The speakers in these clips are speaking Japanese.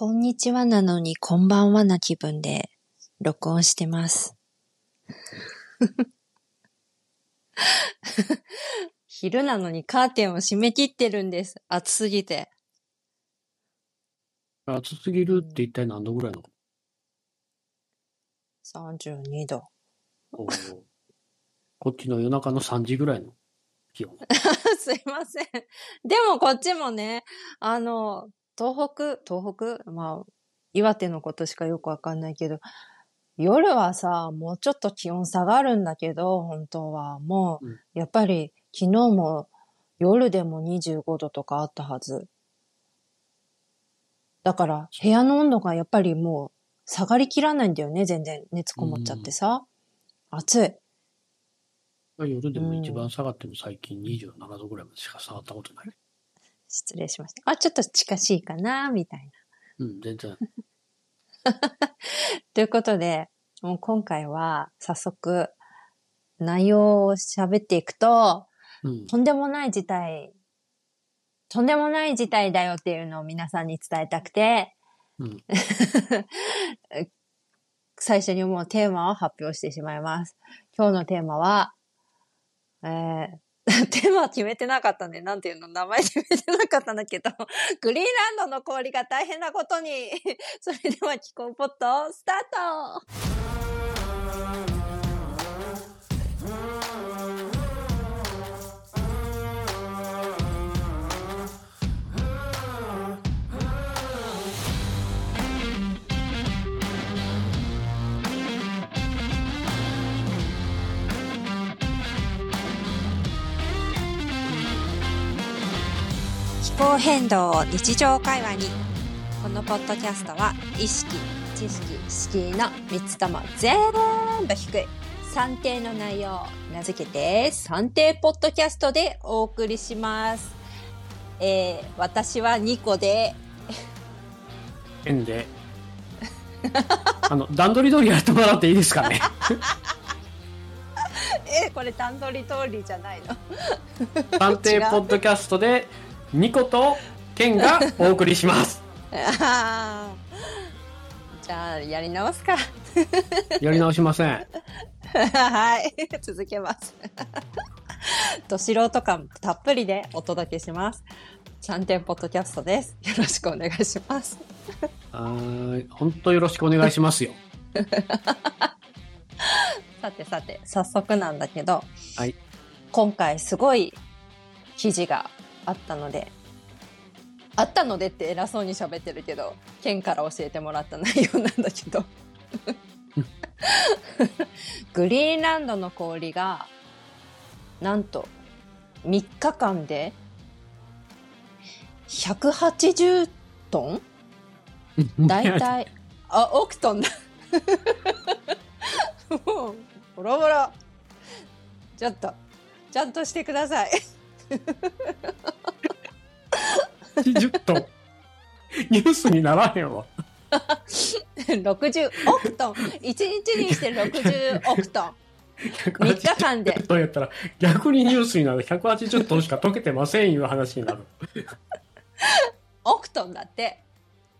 こんにちはなのにこんばんはな気分で録音してます。昼なのにカーテンを閉め切ってるんです。暑すぎて。暑すぎるって一体何度ぐらいの？32度。こっちの夜中の3時ぐらいの気温。すいません。でもこっちもね、あの、東北、東北？まあ、岩手のことしかよくわかんないけど、夜はさ、もうちょっと気温下がるんだけど、本当は。もう、うんやっぱり昨日も夜でも25度とかあったはず。だから、部屋の温度がやっぱりもう下がりきらないんだよね、全然。熱こもっちゃってさ。暑い。夜でも一番下がっても最近27度ぐらいまでしか下がったことない。失礼しました。あ、ちょっと近しいかな、みたいな。うん、全然。ということで、もう今回は早速内容を喋っていくと、うん。とんでもない事態、とんでもない事態だよっていうのを皆さんに伝えたくて、うん。最初にもうテーマを発表してしまいます。今日のテーマは、えー、テーマ決めてなかったね。なんていうの名前決めてなかったんだけど、グリーンランドの氷が大変なことに。それでは気候ポット、スタート候変動を日常会話に。このポッドキャストは意識知識敷居の3つとも全部低い。算定の内容名付けて算定ポッドキャストでお送りします。えー、私は2個で。変で。あの、段取り通りやってもらっていいですかね？えこれ段取り通りじゃないの？探偵ポッドキャストで、ニコとケンがお送りします。じゃあやり直すか やり直しません。はい。続けます。ど素人感たっぷりでお届けします。チャンテンポッドキャストです。よろしくお願いします。はーい。本当よろしくお願いしますよ。さてさて、早速なんだけど、はい。今回すごい記事があったので、あったのでって偉そうに喋ってるけど、県から教えてもらった内容なんだけど。グリーンランドの氷が、なんと3日間で180トン？だいたい、あ、億トンだ。もう、ボロボロ。ちょっと、ちゃんとしてください。80トン。ニュースにならへんわ。60億トン。1日にして60億トン。3日間で。トンやったら、逆にニュースになる。180トンしか溶けてませんいう話になる。億トンだって。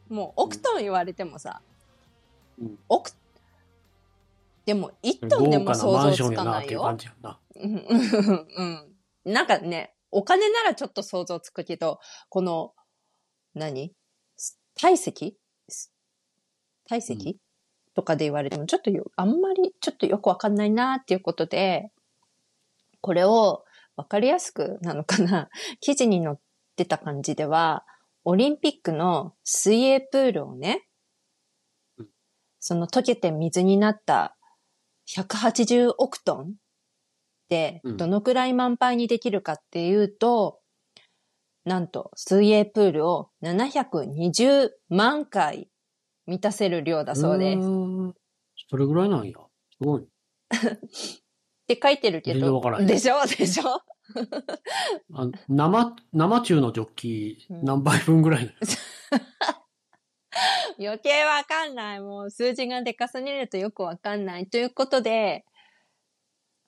もう億トン言われてもさ、うん億、でも1トンでも想像つかないよな。うんうんうん。なんかね、お金ならちょっと想像つくけど、この、何？体積体積、うん。とかで言われても、ちょっとよ、あんまりちょっとよくわかんないなっていうことで、これをわかりやすくなのかな？記事に載ってた感じでは、オリンピックの水泳プールをねうん、その溶けて水になった180億トンどのくらい満杯にできるかっていうと、なんと水泳プールを720万回満たせる量だそうです。それぐらいなんや。すごい。て書いてるけど全然わからへん。でしょ？でしょ？あの生、生中のジョッキうん何杯分ぐらいなの？余計わかんない。もう数字がでかすぎるとよくわかんない。ということで、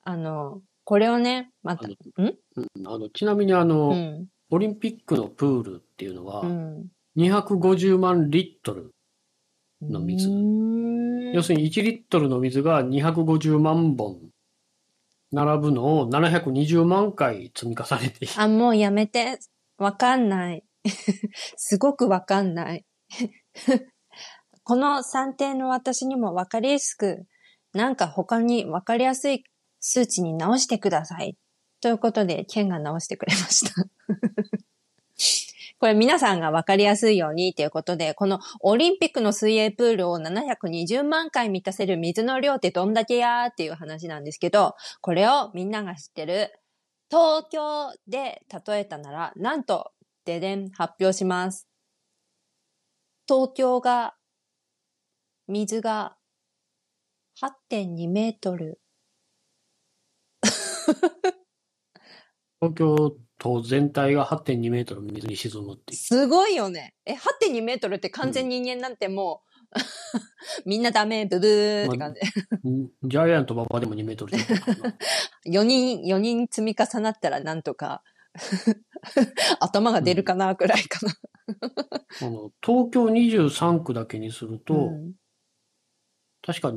あの、これをね、また、ん？うんあのちなみにあの、うん。オリンピックのプールっていうのは、うん。250万リットル。の水うーん要するに1リットルの水が250万本並ぶのを720万回積み重ねて。あ、もうやめて。わかんない。すごくわかんない。この算定の私にもわかりやすく、なんか他にわかりやすい数値に直してください。ということで、ケンが直してくれました。これ皆さんがわかりやすいようにということで、このオリンピックの水泳プールを720万回満たせる水の量ってどんだけやーっていう話なんですけど、これをみんなが知ってる東京で例えたなら、なんと、ででん、発表します。東京が、水が8.2メートル。東京都全体が8.2メートル水に沈むっていう。すごいよね。え、8.2メートルって完全人間なんてもう、みんなダメ、ブブーって感じ。うんジャイアント馬場でも2メートルちょっとかな。4人、4人積み重なったらなんとか、頭が出るかな、くらいかな。あの東京23区だけにすると、うん確か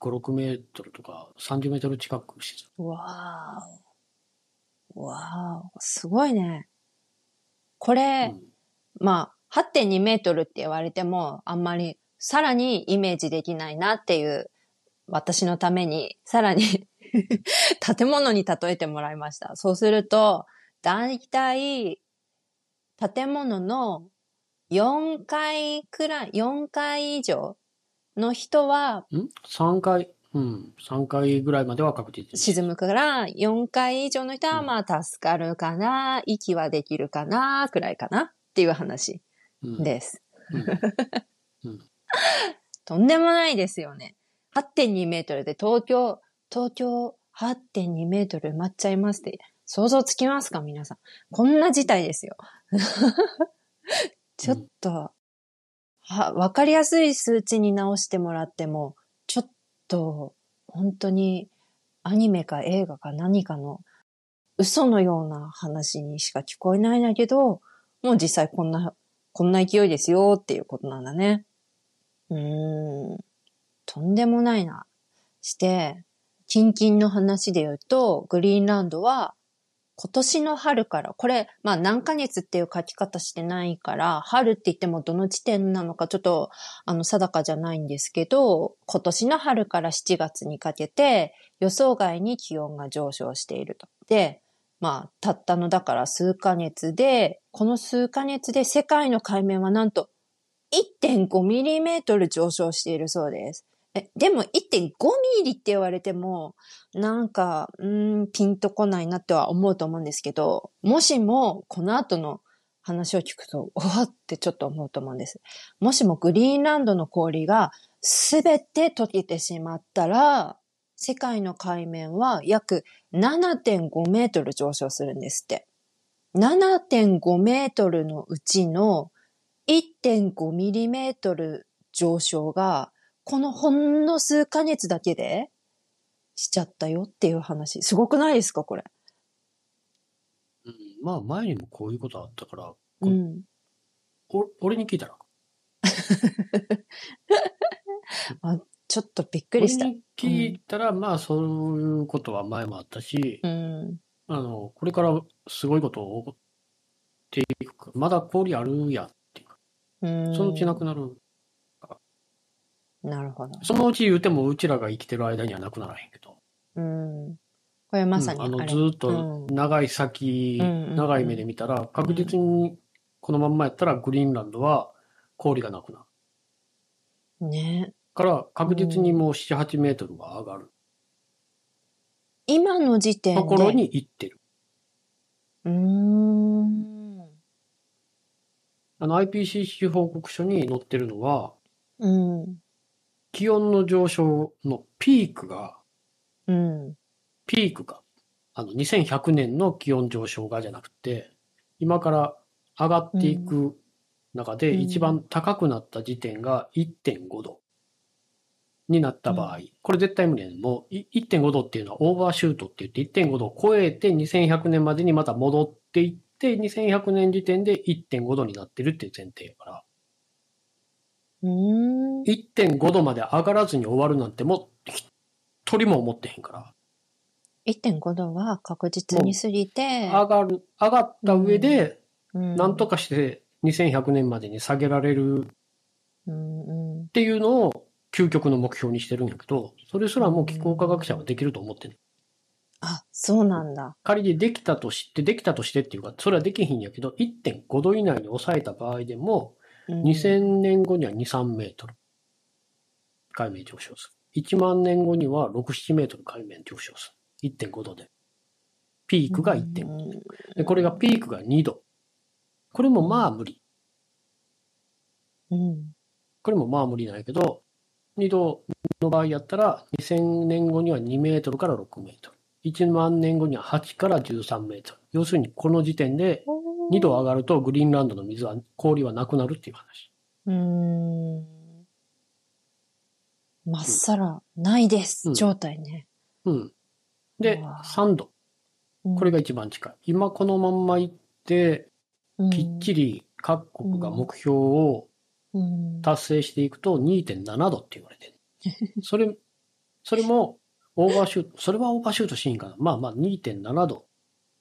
25、6メートルとか30メートル近く沈わーお。わーお。すごいね。これ、む。まあ、8.2メートルって言われても、あんまり、さらにイメージできないなっていう、私のために、さらに 建物に例えてもらいました。そうすると、だいたい、建物の4階くらい、4階以上の人はうん、ん ?3 回、うん、3回ぐらいまでは確実に。沈むから、4階以上の人はまあ助かるかな、息はできるかな、くらいかなっていう話うんです。うんうん とんでもないですよね。8.2メートルで東京、東京8.2メートル埋まっちゃいますって、想像つきますか皆さん。こんな事態ですよ。ちょっと、は、わかりやすい数値に直してもらっても、ちょっと、本当にアニメか映画か何かの嘘のような話にしか聞こえないんだけど、もう実際こんな、こんな勢いですよっていうことなんだね。うーん。とんでもないな。して、近々の話で言うと、グリーンランドは、今年の春から、これ、まあ何ヶ月っていう書き方してないから、春って言ってもどの地点なのかちょっと、あの、定かじゃないんですけど、今年の春から7月にかけて、予想外に気温が上昇していると。で、まあ、たったのだから数ヶ月で、この数ヶ月で世界の海面はなんと1.5ミリメートル上昇しているそうです。え、でも1.5ミリって言われても、なんか、うん、ピンとこないなっては思うと思うんですけど、もしもこの後の話を聞くと、おわってちょっと思うと思うんです。もしもグリーンランドの氷がすべて溶けてしまったら、世界の海面は約7.5メートル上昇するんですって。7.5メートルのうちの1.5ミリメートル上昇が、このほんの数ヶ月だけでしちゃったよっていう話。すごくないですか、これ？うんまあ前にもこういうことあったから、うん。お俺に聞いたら？ちょっとびっくりした。俺に聞いたら、まあそういうことは前もあったし、うん。あの、これからすごいことを起こっていくか、まだ氷あるやっていうか、うん。そのうちなくなる。なるほど。そのうち言うてもうちらが生きてる間にはなくならへんけど。うん。これまさにうんあのれずーっとうん長い先、うん長い目で見たら、確実にこのまんまやったらグリーンランドは氷がなくなる。ね。から確実にもう7、8メートルは上がる今の時点で。ところに行ってる。うーん。あの IPCC 報告書に載ってるのは、うん。気温の上昇のピークが、うん。ピークが、あの2100年の気温上昇がじゃなくて、今から上がっていく中でうん。一番高くなった時点が1.5度になった場合、これ絶対無理やねん。もうい1.5度っていうのはオーバーシュートって言って1.5度を超えて2100年までにまた戻っていっって2100年時点で1.5度になってるっていう前提やから。1.5度まで上がらずに終わるなんてもう一人も思ってへんから、1.5度は確実に過ぎて、上がる、上がった上で、うん。なんとかして2100年までに下げられる。っていうのを究極の目標にしてるんやけど、それすらもう気候科学者はできると思ってる。あ、そうなんだ。仮にできたとして、できたとしてっていうか、それはできひんやけど、1.5度以内に抑えた場合でも、うん2000年後には2、3メートル海面上昇する。1万年後には6、7メートル海面上昇する。1.5度で。ピークが1.5度。うんで、これがピークが2度。これもまあ無理。うん。これもまあ無理なんやけど、2度の場合やったら、2000年後には2メートルから6メートル。1万年後には8から13メートル。要するにこの時点で2度上がるとグリーンランドの水は、氷はなくなるっていう話。うーん。まっさら、ないです、うん状態ね。うん。でうわ、3度。これが一番近い。今このまんま行って、きっちりり各国が目標を達成していくと2.7度って言われてる。それ、それもオーバーシュート、それはオーバーシュートしんかな。まあまあ2.7度。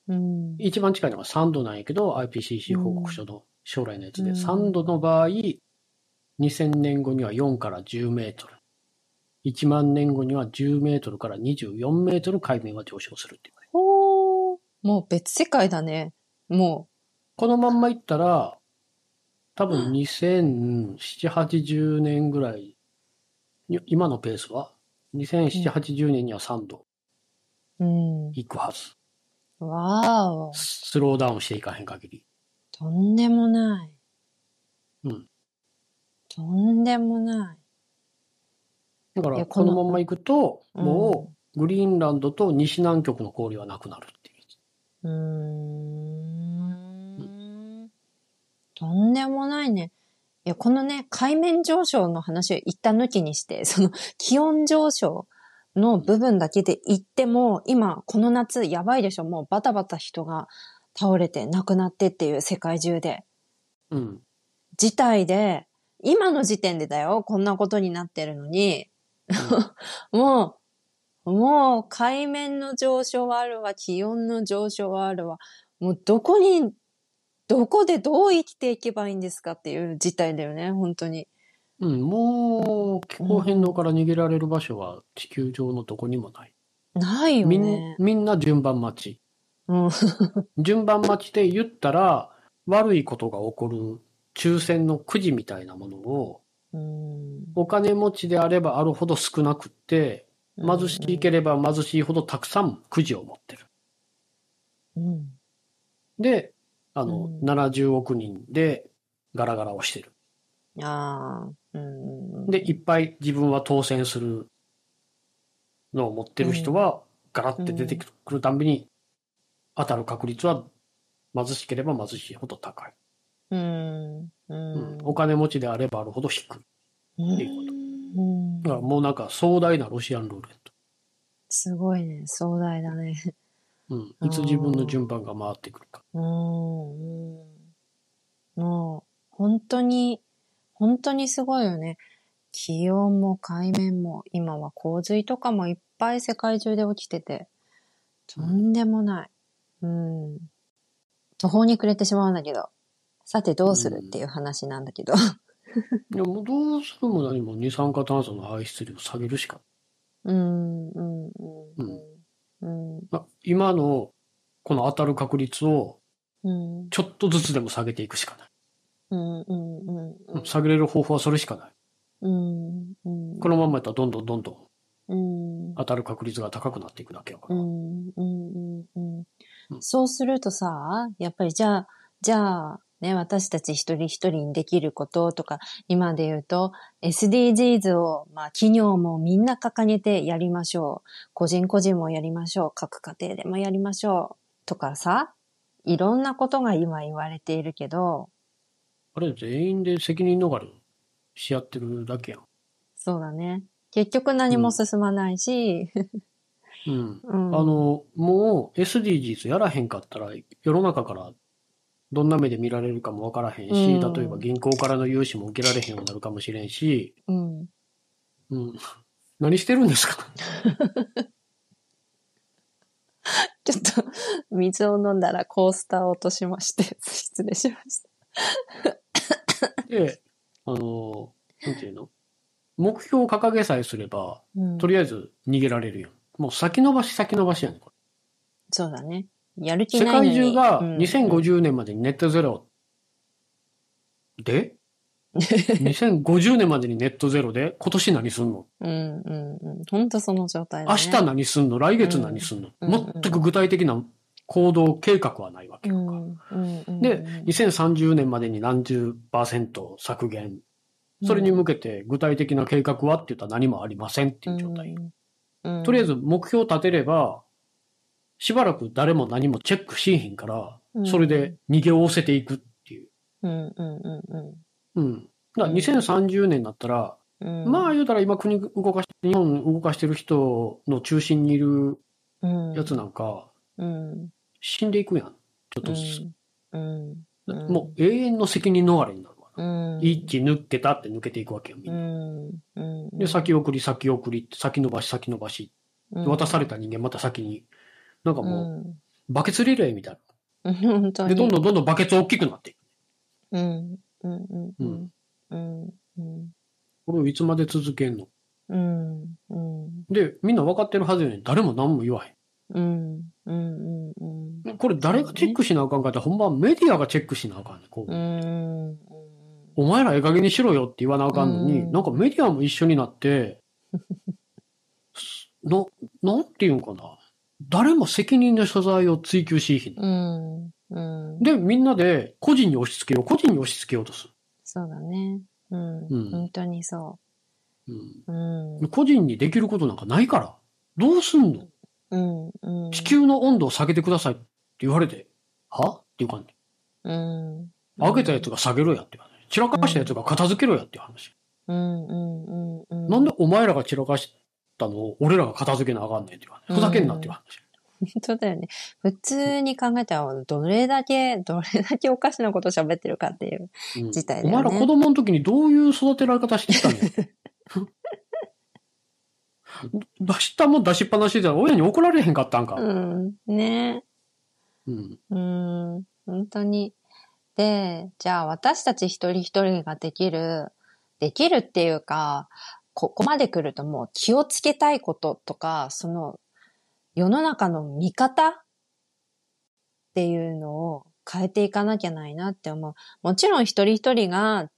うん。一番近いのが3度なんやけど、IPCC 報告書の将来のやつで、うん3度の場合、2000年後には4から10メートル。1万年後には10メートルから24メートル海面は上昇するって言われてるほー。もう別世界だね。もこのまんまいったら、多分2007、80年ぐらい、に今のペースは、2007、80年には3度う。うん。いくはず。わーお。スローダウンしていかへん限り。とんでもない。うん。とんでもない。だから、このまんま行くと、もう、グリーンランドと西南極の氷はなくなるっていう。う。うーん。とんでもないね。いや、このね、海面上昇の話を一旦抜きにして、その気温上昇の部分だけで言っても、今、この夏やばいでしょもうバタバタ人が倒れて亡くなってっていう世界中で。うん。事態で、今の時点でだよ、こんなことになってるのに、もう、もう海面の上昇はあるわ、気温の上昇はあるわ。もうどこに、どこでどう生きていけばいいんですかっていう事態だよね、本当に。うん、もう、気候変動から逃げられる場所は地球上のどこにもない。ないよみんね。みんな順番待ち。うん。順番待ちで言ったら、悪いことが起こる抽選のくじみたいなものを、うんお金持ちであればあるほど少なくって、貧しければ貧しいほどたくさんくじを持ってる。うん。で、あの、うん70億人でガラガラをしてる。ああ。うん。で、いっぱい自分は当選するのを持ってる人は、ガラって出てくるたんびに、当たる確率は貧しければ貧しいほど高い。うん。ううんん。お金持ちであればあるほど低い。うんっていうことうんだからもうなんか壮大なロシアンルーレット。すごいね。壮大だね。うん。いつ自分の順番が回ってくるか。うん。うんもう、本当に、本当にすごいよね。気温も海面も、今は洪水とかもいっぱい世界中で起きてて、とんでもない。うん。途方に暮れてしまうんだけど。さてどうするっていう話なんだけど。いやもうどうするも何も二酸化炭素の排出量を下げるしか。うん、うん、うん。うん、まあ今のこの当たる確率をうん、ちょっとずつでも下げていくしかない。うん、うん、うん、うん下げれる方法はそれしかない。うん、うん。このままやったらどんどんどんどんうん、当たる確率が高くなっていくだけやから。うん、うん、うん、うんうん。そうするとさ、やっぱりじゃあ、じゃあ、ね、私たち一人一人にできることとか、今で言うと、SDGs を、まあ、企業もみんな掲げてやりましょう。個人個人もやりましょう。各家庭でもやりましょう。とかさ、いろんなことが今言われているけど、あれ全員で責任逃れし合ってるだけやん。そうだね。結局何も進まないし、うん。うん。あの、もう SDGs やらへんかったら世の中からどんな目で見られるかもわからへんし、うん例えば銀行からの融資も受けられへんようになるかもしれんし、うん。うん。何してるんですか？ちょっと、水を飲んだらコースターを落としまして、失礼しました。で、あの、なんていうの？目標を掲げさえすれば、うんとりあえず逃げられるよ。もう先延ばし先延ばしやねん。こそうだね。やる気れ世ないのに。界中がうん2050年までにネットゼロで、2050年までにネットゼロで、今年何すんの？うんうんうん。本当その状態だね。明日何すんの？来月何すんの、うんうん全く具体的な行動計画はないわけうよか。んうんうん。で、2030年までに何十パーセント削減。それに向けて具体的な計画はって言ったら何もありませんっていう状態。うん、とりあえず目標を立てれば、しばらく誰も何もチェックしへんからう、んそれで逃げおせていくっていう。うんうんうんうん。うん。だからうん2030年になったら、うん、まあ言うたら今国動かし、日本動かしてる人の中心にいるうん、やつなんか、うん、死んでいくやん。ちょっと。うん、うん、もう永遠の責任逃れになるわ。うん、一気抜けたって抜けていくわけよ、みんうな。で、先送り、先送りって、先延ばし、先延ばし。うん、渡された人間また先に。なんかもう、うん、バケツリレーみたいな。に。で、どんどんどんどんバケツ大きくなっていく。うん、うん、うん、うん、うん、うん、これをいつまで続けんの？うん、うん、で、みんな分かってるはずやねん。誰も何も言わへうん、うん、うん、ん。これ誰がチェックしなあかんかって、ほんまメディアがチェックしなあかんねん。こううん、お前らええ加減にしろよって言わなあかんのに、うんなんかメディアも一緒になって、な、なんていうんかな。誰も責任の所在を追求しひん。うん、うん。で、みんなで個人に押し付けよう、個人に押し付けようとする。そうだね。うん、うん本当にそうんう。うん、個人にできることなんかないから。どうすんの？うん、うん。地球の温度を下げてくださいって言われて、は？っていう感じ。うん。上げたやつが下げろやっていう話。散らかしたやつが片付けろやっていう話。うん、うん、うん、うん。なんでお前らが散らかしたのを俺らが片付けなあかんねんっていう話。ふざけんなっていう話。本当だよね。普通に考えたら、どれだけ、どれだけおかしなこと喋ってるかっていう。うん自体だよねお前ら子供の時にどういう育てられ方してたの 出したもん出しっぱなしで親に怒られへんかったんか。うん。ねうん。うん。本当に。で、じゃあ私たち一人一人ができる、できるっていうか、ここまで来るともう気をつけたいこととか、その世の中の見方っていうのを変えていかなきゃないなって思う。もちろん一人一人が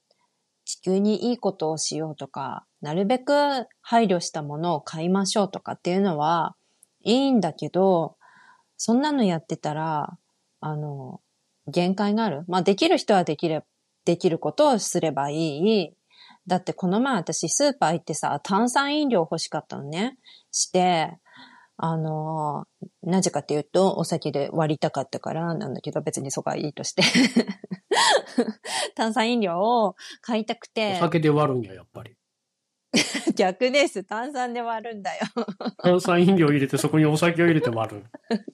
地球にいいことをしようとか、なるべく配慮したものを買いましょうとかっていうのはいいんだけど、そんなのやってたら、あの、限界がある。まあ、できる人はできる、できることをすればいい。だってこの前私スーパー行ってさ、炭酸飲料欲しかったのね。して、あの、なぜかっていうと、お酒で割りたかったからなんだけど、別にそこはいいとして。炭酸飲料を買いたくおて、酒で割るんや、やっぱり。逆です。炭酸で割るんだよ。炭酸飲料入れてそこにお酒を入れて割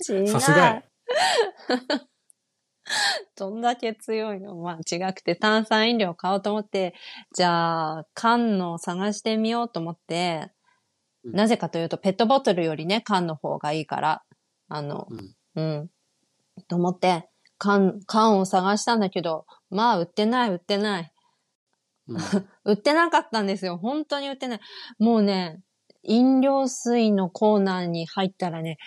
る。さすがや。どんだけ強いのまあ違くて炭酸飲料を買おうと思って、じゃあ缶のを探してみようと思って、うんなぜかというとペットボトルよりね、缶の方がいいから、あの、うんうん。と思って、缶、缶を探したんだけど、まあ売ってない売ってない。うん 売ってなかったんですよ。本当に売ってない。もうね、飲料水のコーナーに入ったらね、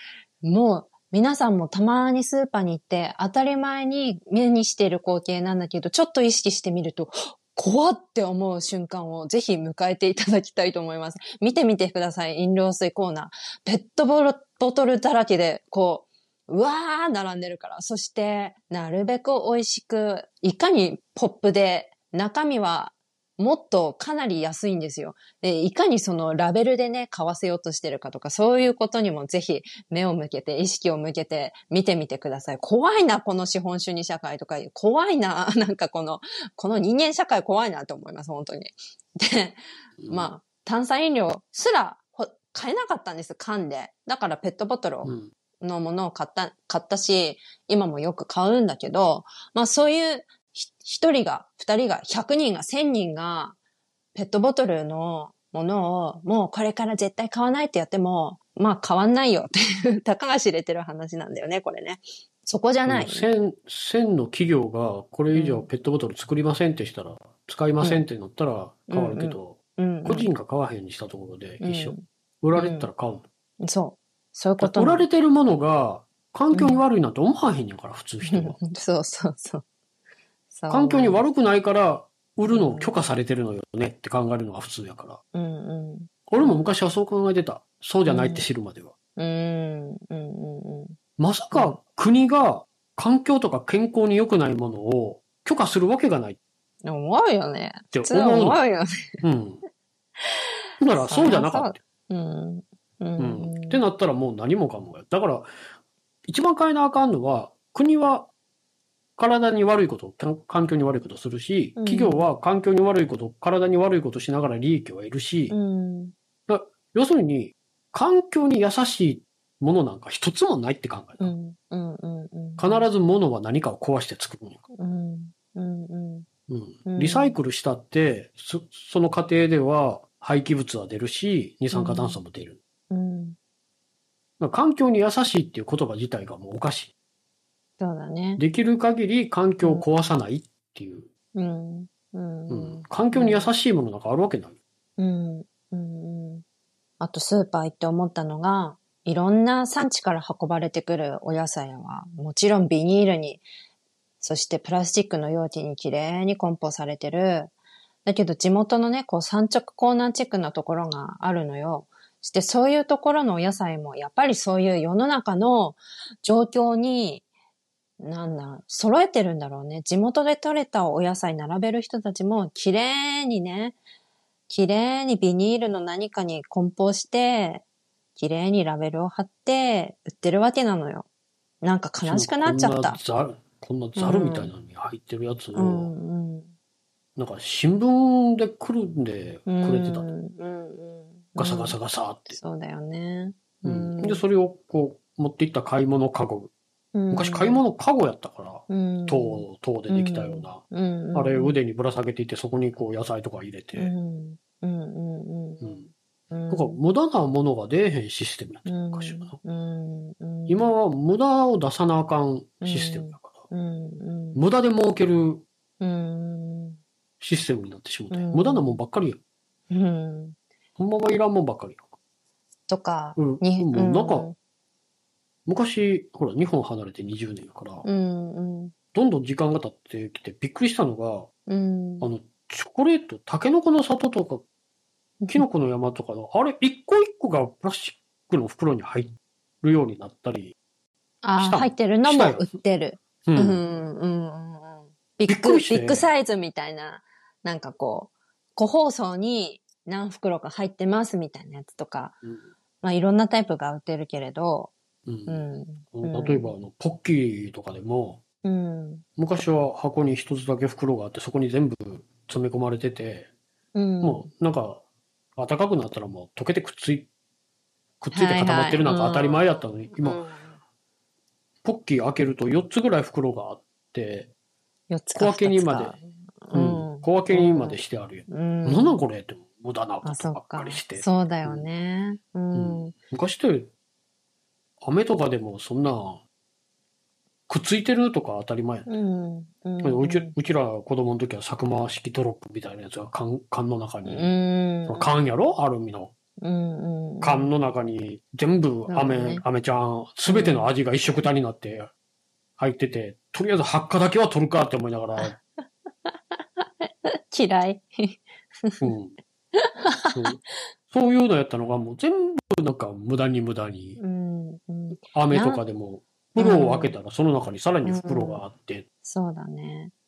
もう皆さんもたまにスーパーに行って当たり前に目にしている光景なんだけど、ちょっと意識してみると、怖って思う瞬間をぜひ迎えていただきたいと思います。見てみてください。飲料水コーナー。ペットボトルだらけで、こう、うわー並んでるから。そして、なるべく美味しく、いかにポップで、中身はもっとかなり安いんですよ。で、いかにそのラベルでね、買わせようとしてるかとか、そういうことにもぜひ目を向けて、意識を向けて見てみてください。怖いな、この資本主義社会とか、怖いな、なんかこの、この人間社会怖いなと思います、本当に。で、まあ、炭酸飲料すらほ買えなかったんです、缶で。だからペットボトルをうんのものを買った、買ったし、今もよく買うんだけど、まあそういうひ一人が、二人が、百人が、千人が、ペットボトルのものを、もうこれから絶対買わないってやっても、まあ変わんないよっていう、たかが知れてる話なんだよね、これね。そこじゃない。千、千の企業がこれ以上ペットボトル作りませんってしたら、使いませんってなったら変わるけど、うん、個人が買わへんにしたところで一緒。売られてたら買うの。うん。そう。そういうこと売られてるものが環境に悪いなんて思わへんねんから、普通人は。そうそうそう。環境に悪くないから、売るのを許可されてるのよねって考えるのが普通やから。うんうん。俺も昔はそう考えてた。そうじゃないって知るまでは。うんうんうんうん。まさか国が環境とか健康に良くないものを許可するわけがないっ思うよね。て普通は思うの。思うよね。うん。だから そうじゃなかった。うん。ううん。ん。ってなったらもう何もかもや。だから、一番変えなあかんのは、国は体に悪いこと、環境に悪いことするし、うん企業は環境に悪いこと、体に悪いことしながら利益を得るし、うん。要するに、環境に優しいものなんか一つもないって考えた。うん。うん。うん。うん。必ず物は何かを壊して作るうん。リサイクルしたって、そその過程では廃棄物は出るし、二酸化炭素も出る。環境に優しいっていう言葉自体がもうおかしい。そうだね。できる限り環境を壊さないっていう。うん。う。うんん環境に優しいものなんかあるわけない。うん。うん。うん。あとスーパー行って思ったのが、いろんな産地から運ばれてくるお野菜は、もちろんビニールに、そしてプラスチックの容器にきれいに梱包されてる。だけど地元のね、こう産直コーナーチェックなところがあるのよ。してそういうところのお野菜も、やっぱりそういう世の中の状況に、なんだ、揃えてるんだろうね。地元で採れたお野菜並べる人たちも、綺麗にね、綺麗にビニールの何かに梱包して、綺麗にラベルを貼って、売ってるわけなのよ。なんか悲しくなっちゃった。こんなザル、こんなザルみたいなのに入ってるやつを、うんうん。なんか新聞でくるんでくれてた。うんうんうん。ガサガサガサって。そうだよね。うんで、それをこう持っていった買い物カゴ。昔買い物カゴやったから、うん、塔、塔でできたような。うん、あれ腕にぶら下げていて、そこにこう野菜とか入れて。うん、なんか無駄なものが出えへんシステムやったうん。昔は今は無駄を出さなあかんシステムやから。無駄で儲けるうん。システムになってしもて、うん。無駄なもんばっかりやん。うん。ほんまはいらんもんばっかりやとか、ん。うん。なんか、昔、ほら、日本離れて20年やから、うんうん。どんどん時間が経ってきてびっくりしたのが、うん。あの、チョコレート、タケノコの里とか、キノコの山とかの、あれ、一個一個がプラスチックの袋に入るようになったり、ああ、入ってるのも売ってる。う。うんんうんうんうん。ビッグ、ビッグサイズみたいな、なんかこう、個包装に何袋か入ってますみたいなやつとか、まあいろんなタイプが売ってるけれど、ううん例えば、あの、ポッキーとかでも、うん。昔は箱に一つだけ袋があって、そこに全部詰め込まれてて、うん。もう、なんか、暖かくなったらもう溶けてくっつい、くっついて固まってるなんか当たり前やったのに、今、うん、ポッキー開けると4つぐらい袋があって、4つ小分けにまでうん小分けにまでしてあるやん。うん。なんなんこれって無駄なことばっっかかりして。。そうだよね。うん。うん。昔って、飴とかでもそんな、くっついてるとか当たり前やん。うん。うちうちら子供の時は佐久間式ドロップみたいなやつが缶缶の中に、うん。缶やろ？アルミの。うん。うん。缶の中に全部飴、そうね飴ちゃん、すべての味が一緒くたになって入ってて、とりあえず発火だけは取るかって思いながら、嫌い。うん。うんそういうのやったのがもう全部なんか無駄に無駄に。うん。うん。飴とかでも、袋を開けたらその中にさらに袋があって、そうだね。うん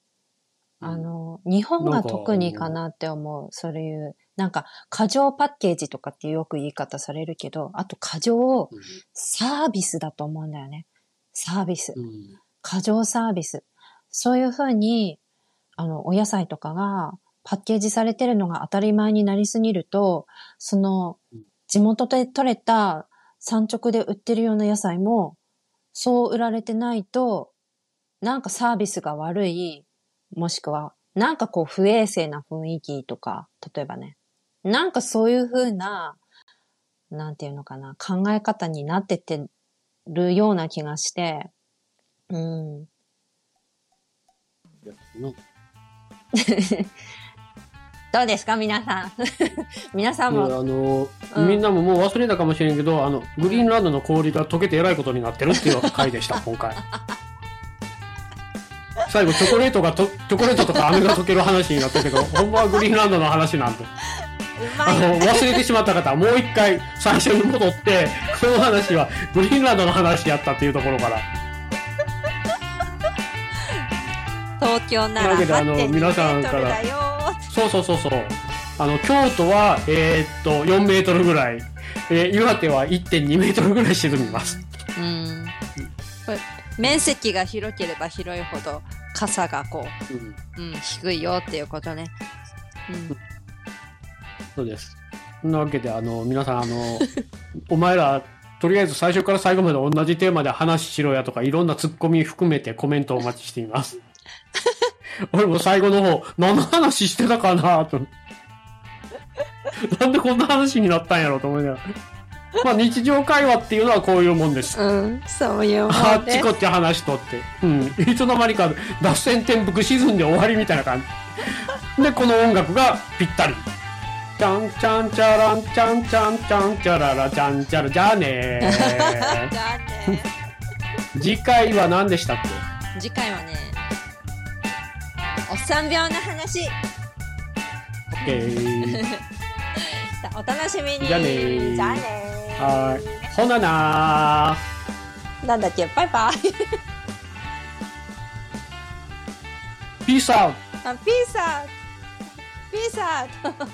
あの、日本が特にかなって思う。そういう、なんか、過剰パッケージとかってよく言い方されるけど、あと過剰サービスだと思うんだよね。サービス。うん過剰サービス。そういうふうに、あの、お野菜とかがパッケージされてるのが当たり前になりすぎると、そのうん、地元で採れた産直で売ってるような野菜も、そう売られてないと、なんかサービスが悪い、もしくは、なんかこう不衛生な雰囲気とか、例えばね。なんかそういう風な、なんていうのかな、考え方になってってるような気がして、うん。のどうですか皆さん。皆さんも。あの、うんみんなももう忘れたかもしれんけど、あの、グリーンランドの氷が溶けてえらいことになってるっていう回でした、今回。最後、チョコレートがと、チョコレートとか飴が溶ける話になったけど、ほんまはグリーンランドの話なんで。あの、忘れてしまった方はもう一回最初に戻って、この話はグリーンランドの話やったっていうところから。東京ならだけどあの8.2皆さんメートルだよ。そうそうそうそう。あの、京都は、えーっと、4メートルぐらい。えー岩手は1.2メートルぐらい沈みます。うん。これ面積が広ければ広いほど傘がこうん。う、うん、低いよっていうことね。うん。そうです。そんなわけで、あの、皆さん、あの、お前ら、とりあえず最初から最後まで同じテーマで話しろやとか、いろんなツッコミ含めてコメントをお待ちしています。俺も最後の方、何の話してたかなと。なんでこんな話になったんやろうと思いながら。まあ日常会話っていうのはこういうもんです。うん、そういうもあんですっちこっち話しとって。うん。いつの間にか脱線転覆沈んで終わりみたいな感じ。で、この音楽がぴったり。ちゃんちゃんちゃらんちゃんちゃんちゃんちゃららちゃんちゃらじゃあねじー。ゃあね。次回は何でしたっ次回はね、おっさん病の話。け ?OK。お楽しみに。じゃあねーじゃあはーい。ほななー。なんだっけ？バイバイ。ピースアウト。あピースアウトピースアウト